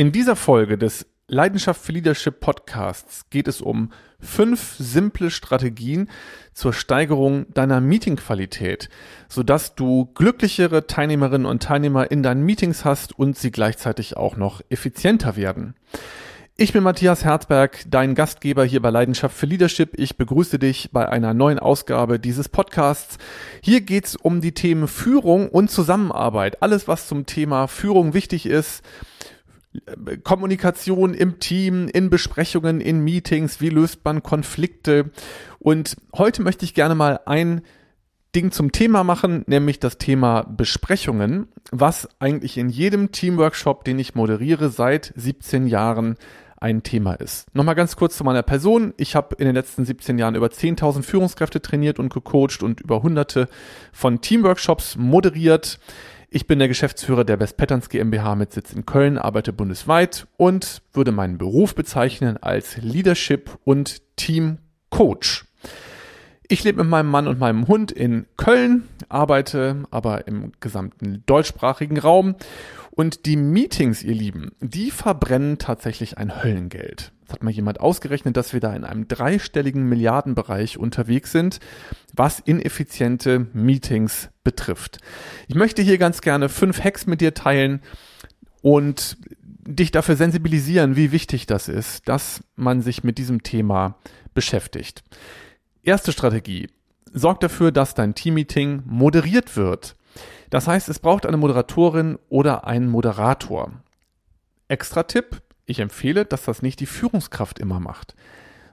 In dieser Folge des Leidenschaft für Leadership Podcasts geht es um fünf simple Strategien zur Steigerung deiner Meetingqualität, sodass du glücklichere Teilnehmerinnen und Teilnehmer in deinen Meetings hast und sie gleichzeitig auch noch effizienter werden. Ich bin Matthias Herzberg, dein Gastgeber hier bei Leidenschaft für Leadership. Ich begrüße dich bei einer neuen Ausgabe dieses Podcasts. Hier geht's um die Themen Führung und Zusammenarbeit. Alles, was zum Thema Führung wichtig ist. Kommunikation im Team, in Besprechungen, in Meetings, wie löst man Konflikte. Und heute möchte ich gerne mal ein Ding zum Thema machen, nämlich das Thema Besprechungen, was eigentlich in jedem Teamworkshop, den ich moderiere, seit 17 Jahren ein Thema ist. Nochmal ganz kurz zu meiner Person. Ich habe in den letzten 17 Jahren über 10.000 Führungskräfte trainiert und gecoacht und über hunderte von Teamworkshops moderiert. Ich bin der Geschäftsführer der Best Patterns GmbH mit Sitz in Köln, arbeite bundesweit und würde meinen Beruf bezeichnen als Leadership und Team Coach. Ich lebe mit meinem Mann und meinem Hund in Köln, arbeite aber im gesamten deutschsprachigen Raum. Und die Meetings, ihr Lieben, die verbrennen tatsächlich ein Höllengeld. Das hat mal jemand ausgerechnet, dass wir da in einem dreistelligen Milliardenbereich unterwegs sind, was ineffiziente Meetings betrifft. Ich möchte hier ganz gerne fünf Hacks mit dir teilen und dich dafür sensibilisieren, wie wichtig das ist, dass man sich mit diesem Thema beschäftigt. Erste Strategie. Sorg dafür, dass dein Teammeeting moderiert wird. Das heißt, es braucht eine Moderatorin oder einen Moderator. Extra Tipp. Ich empfehle, dass das nicht die Führungskraft immer macht.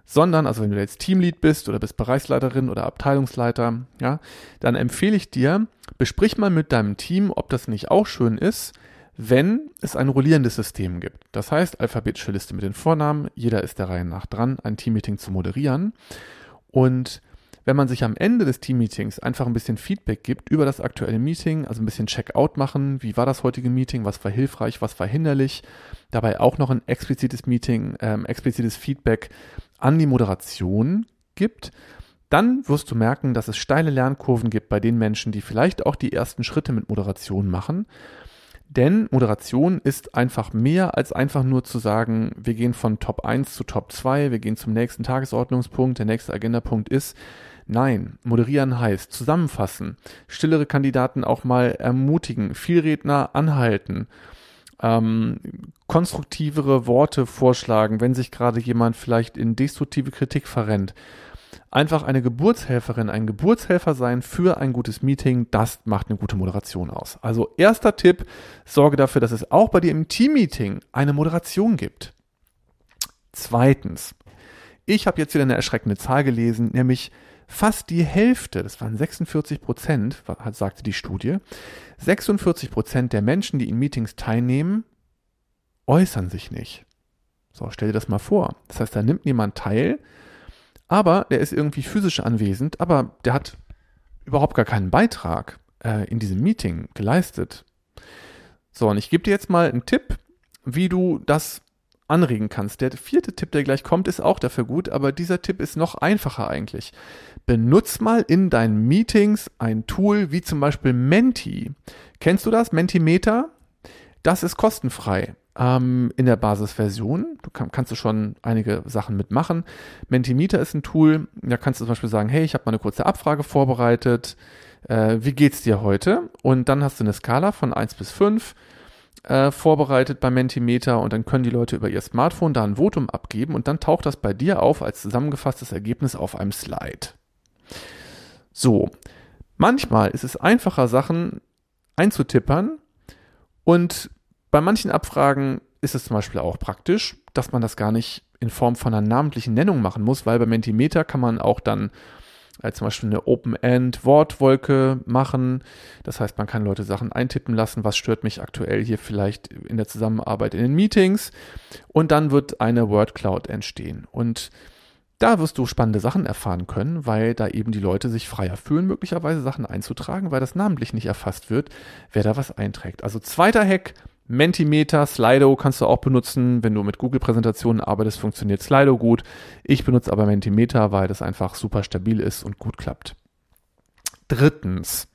Sondern, also wenn du jetzt Teamlead bist oder bist Bereichsleiterin oder Abteilungsleiter, ja, dann empfehle ich dir, besprich mal mit deinem Team, ob das nicht auch schön ist, wenn es ein rollierendes System gibt. Das heißt, alphabetische Liste mit den Vornamen, jeder ist der Reihe nach dran, ein Teammeeting zu moderieren. Und wenn man sich am Ende des Teammeetings einfach ein bisschen Feedback gibt über das aktuelle Meeting, also ein bisschen Checkout machen, wie war das heutige Meeting, was war hilfreich, was war hinderlich, dabei auch noch ein explizites Meeting, ähm, explizites Feedback an die Moderation gibt, dann wirst du merken, dass es steile Lernkurven gibt bei den Menschen, die vielleicht auch die ersten Schritte mit Moderation machen denn Moderation ist einfach mehr als einfach nur zu sagen, wir gehen von Top 1 zu Top 2, wir gehen zum nächsten Tagesordnungspunkt, der nächste Agendapunkt ist. Nein, moderieren heißt zusammenfassen, stillere Kandidaten auch mal ermutigen, Vielredner anhalten, ähm, konstruktivere Worte vorschlagen, wenn sich gerade jemand vielleicht in destruktive Kritik verrennt einfach eine Geburtshelferin, ein Geburtshelfer sein für ein gutes Meeting, das macht eine gute Moderation aus. Also erster Tipp, sorge dafür, dass es auch bei dir im Teammeeting eine Moderation gibt. Zweitens, ich habe jetzt wieder eine erschreckende Zahl gelesen, nämlich fast die Hälfte, das waren 46 Prozent, sagte die Studie, 46 Prozent der Menschen, die in Meetings teilnehmen, äußern sich nicht. So, stell dir das mal vor. Das heißt, da nimmt niemand teil, aber der ist irgendwie physisch anwesend, aber der hat überhaupt gar keinen Beitrag äh, in diesem Meeting geleistet. So, und ich gebe dir jetzt mal einen Tipp, wie du das anregen kannst. Der vierte Tipp, der gleich kommt, ist auch dafür gut, aber dieser Tipp ist noch einfacher eigentlich. Benutz mal in deinen Meetings ein Tool wie zum Beispiel Menti. Kennst du das? Mentimeter? Das ist kostenfrei ähm, in der Basisversion. Du kann, kannst du schon einige Sachen mitmachen. Mentimeter ist ein Tool, da kannst du zum Beispiel sagen, hey, ich habe mal eine kurze Abfrage vorbereitet. Äh, wie geht's dir heute? Und dann hast du eine Skala von 1 bis 5 äh, vorbereitet bei Mentimeter und dann können die Leute über ihr Smartphone da ein Votum abgeben und dann taucht das bei dir auf als zusammengefasstes Ergebnis auf einem Slide. So, manchmal ist es einfacher, Sachen einzutippern und bei manchen Abfragen ist es zum Beispiel auch praktisch, dass man das gar nicht in Form von einer namentlichen Nennung machen muss, weil bei Mentimeter kann man auch dann äh, zum Beispiel eine Open-End-Wortwolke machen. Das heißt, man kann Leute Sachen eintippen lassen, was stört mich aktuell hier vielleicht in der Zusammenarbeit in den Meetings. Und dann wird eine Word Cloud entstehen. Und da wirst du spannende Sachen erfahren können, weil da eben die Leute sich freier fühlen, möglicherweise Sachen einzutragen, weil das namentlich nicht erfasst wird, wer da was einträgt. Also zweiter Hack, Mentimeter, Slido kannst du auch benutzen. Wenn du mit Google-Präsentationen arbeitest, funktioniert Slido gut. Ich benutze aber Mentimeter, weil das einfach super stabil ist und gut klappt. Drittens,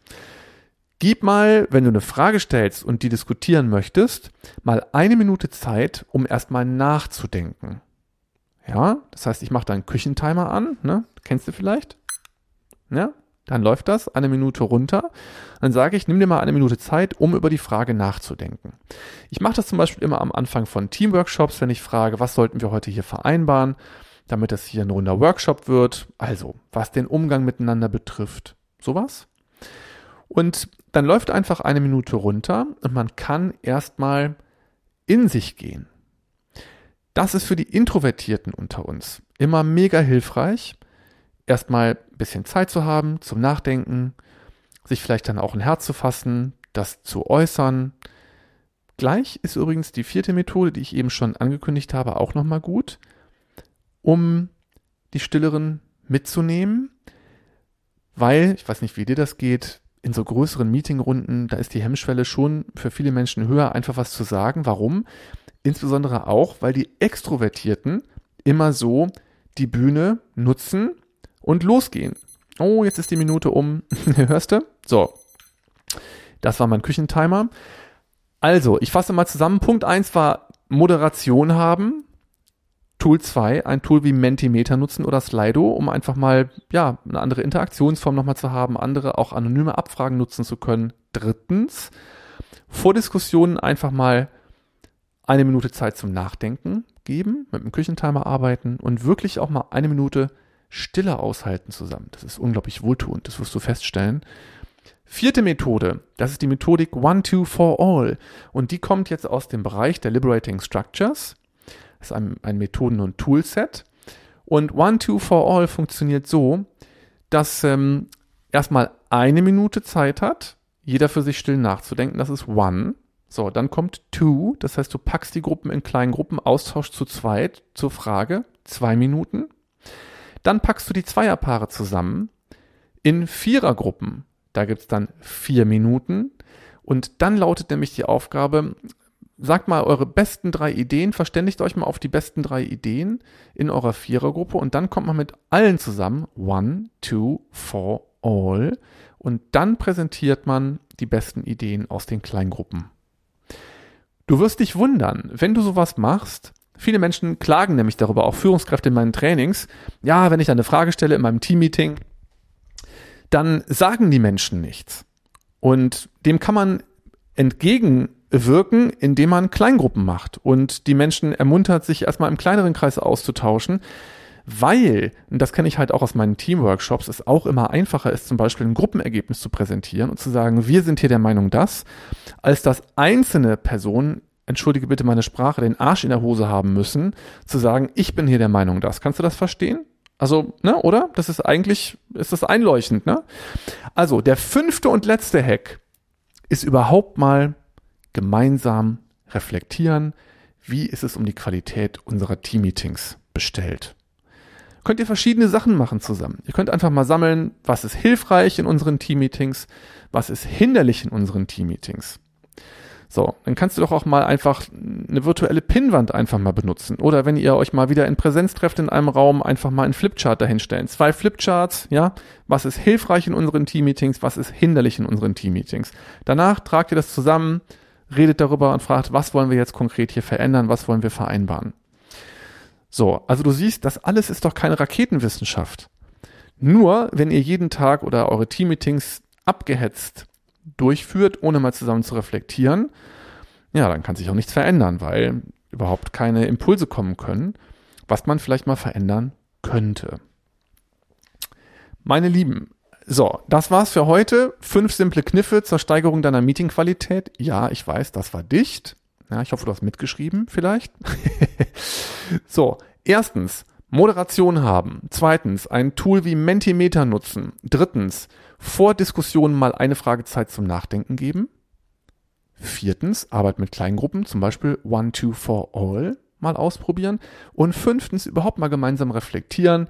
Gib mal, wenn du eine Frage stellst und die diskutieren möchtest, mal eine Minute Zeit, um erstmal nachzudenken. Ja, das heißt, ich mache da einen Küchentimer an, ne? Kennst du vielleicht? Ja, dann läuft das eine Minute runter. Dann sage ich, nimm dir mal eine Minute Zeit, um über die Frage nachzudenken. Ich mache das zum Beispiel immer am Anfang von Teamworkshops, wenn ich frage, was sollten wir heute hier vereinbaren, damit das hier ein runder Workshop wird. Also, was den Umgang miteinander betrifft. Sowas. Und dann läuft einfach eine Minute runter und man kann erstmal in sich gehen. Das ist für die Introvertierten unter uns immer mega hilfreich, erstmal ein bisschen Zeit zu haben zum Nachdenken, sich vielleicht dann auch ein Herz zu fassen, das zu äußern. Gleich ist übrigens die vierte Methode, die ich eben schon angekündigt habe, auch nochmal gut, um die Stilleren mitzunehmen, weil, ich weiß nicht, wie dir das geht, in so größeren Meetingrunden, da ist die Hemmschwelle schon für viele Menschen höher, einfach was zu sagen. Warum? Insbesondere auch, weil die Extrovertierten immer so die Bühne nutzen und losgehen. Oh, jetzt ist die Minute um. Hörst du? So. Das war mein Küchentimer. Also, ich fasse mal zusammen. Punkt eins war Moderation haben. Tool 2, ein Tool wie Mentimeter nutzen oder Slido, um einfach mal, ja, eine andere Interaktionsform nochmal zu haben, andere auch anonyme Abfragen nutzen zu können. Drittens, vor Diskussionen einfach mal eine Minute Zeit zum Nachdenken geben, mit dem Küchentimer arbeiten und wirklich auch mal eine Minute Stille aushalten zusammen. Das ist unglaublich wohltuend, das wirst du feststellen. Vierte Methode, das ist die Methodik One, Two, For All. Und die kommt jetzt aus dem Bereich der Liberating Structures. Das ist ein, ein Methoden- und Toolset. Und One, Two, For All funktioniert so, dass ähm, erstmal eine Minute Zeit hat, jeder für sich still nachzudenken. Das ist One. So, dann kommt Two. Das heißt, du packst die Gruppen in kleinen Gruppen, Austausch zu zweit zur Frage. Zwei Minuten. Dann packst du die Zweierpaare zusammen in Vierergruppen. Da gibt's dann vier Minuten. Und dann lautet nämlich die Aufgabe, sagt mal eure besten drei Ideen, verständigt euch mal auf die besten drei Ideen in eurer Vierergruppe und dann kommt man mit allen zusammen, one, two, four, all und dann präsentiert man die besten Ideen aus den Kleingruppen. Du wirst dich wundern, wenn du sowas machst, Viele Menschen klagen nämlich darüber, auch Führungskräfte in meinen Trainings. Ja, wenn ich eine Frage stelle in meinem Teammeeting, dann sagen die Menschen nichts. Und dem kann man entgegen wirken, indem man Kleingruppen macht und die Menschen ermuntert, sich erstmal im kleineren Kreis auszutauschen, weil, und das kenne ich halt auch aus meinen Teamworkshops, es auch immer einfacher ist, zum Beispiel ein Gruppenergebnis zu präsentieren und zu sagen, wir sind hier der Meinung das, als dass einzelne Personen, entschuldige bitte meine Sprache, den Arsch in der Hose haben müssen, zu sagen, ich bin hier der Meinung das. Kannst du das verstehen? Also, ne, oder? Das ist eigentlich, ist das einleuchtend, ne? Also, der fünfte und letzte Hack ist überhaupt mal gemeinsam reflektieren, wie ist es um die Qualität unserer Teammeetings bestellt. Könnt ihr verschiedene Sachen machen zusammen. Ihr könnt einfach mal sammeln, was ist hilfreich in unseren Teammeetings, was ist hinderlich in unseren Teammeetings. So, dann kannst du doch auch mal einfach eine virtuelle Pinnwand einfach mal benutzen. Oder wenn ihr euch mal wieder in Präsenz trefft in einem Raum, einfach mal einen Flipchart dahinstellen. Zwei Flipcharts, ja. Was ist hilfreich in unseren Teammeetings, was ist hinderlich in unseren Teammeetings. Danach tragt ihr das zusammen, redet darüber und fragt, was wollen wir jetzt konkret hier verändern, was wollen wir vereinbaren. So, also du siehst, das alles ist doch keine Raketenwissenschaft. Nur, wenn ihr jeden Tag oder eure Teammeetings abgehetzt durchführt, ohne mal zusammen zu reflektieren, ja, dann kann sich auch nichts verändern, weil überhaupt keine Impulse kommen können, was man vielleicht mal verändern könnte. Meine Lieben, so, das war's für heute. Fünf simple Kniffe zur Steigerung deiner Meetingqualität. Ja, ich weiß, das war dicht. Ja, ich hoffe, du hast mitgeschrieben, vielleicht. so, erstens, Moderation haben. Zweitens, ein Tool wie Mentimeter nutzen. Drittens, vor Diskussionen mal eine Fragezeit zum Nachdenken geben. Viertens, Arbeit mit Kleingruppen, zum Beispiel One, Two, For All mal ausprobieren. Und fünftens, überhaupt mal gemeinsam reflektieren.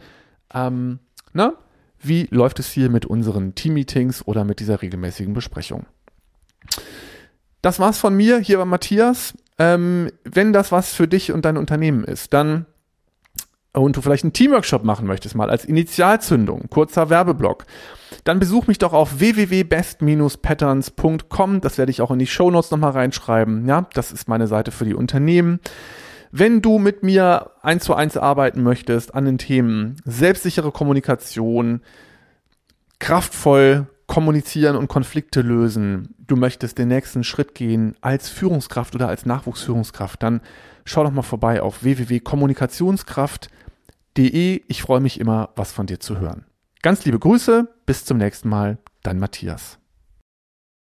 Ähm, na, wie läuft es hier mit unseren Teammeetings oder mit dieser regelmäßigen Besprechung. Das war's von mir. Hier war Matthias. Ähm, wenn das was für dich und dein Unternehmen ist, dann und du vielleicht einen Teamworkshop machen möchtest, mal als Initialzündung, kurzer Werbeblock, dann besuch mich doch auf www.best-patterns.com. Das werde ich auch in die Shownotes nochmal reinschreiben. Ja, das ist meine Seite für die Unternehmen. Wenn du mit mir eins zu eins arbeiten möchtest an den Themen selbstsichere Kommunikation, kraftvoll kommunizieren und Konflikte lösen, du möchtest den nächsten Schritt gehen als Führungskraft oder als Nachwuchsführungskraft, dann schau doch mal vorbei auf www.kommunikationskraft.de. Ich freue mich immer, was von dir zu hören. Ganz liebe Grüße, bis zum nächsten Mal, dein Matthias.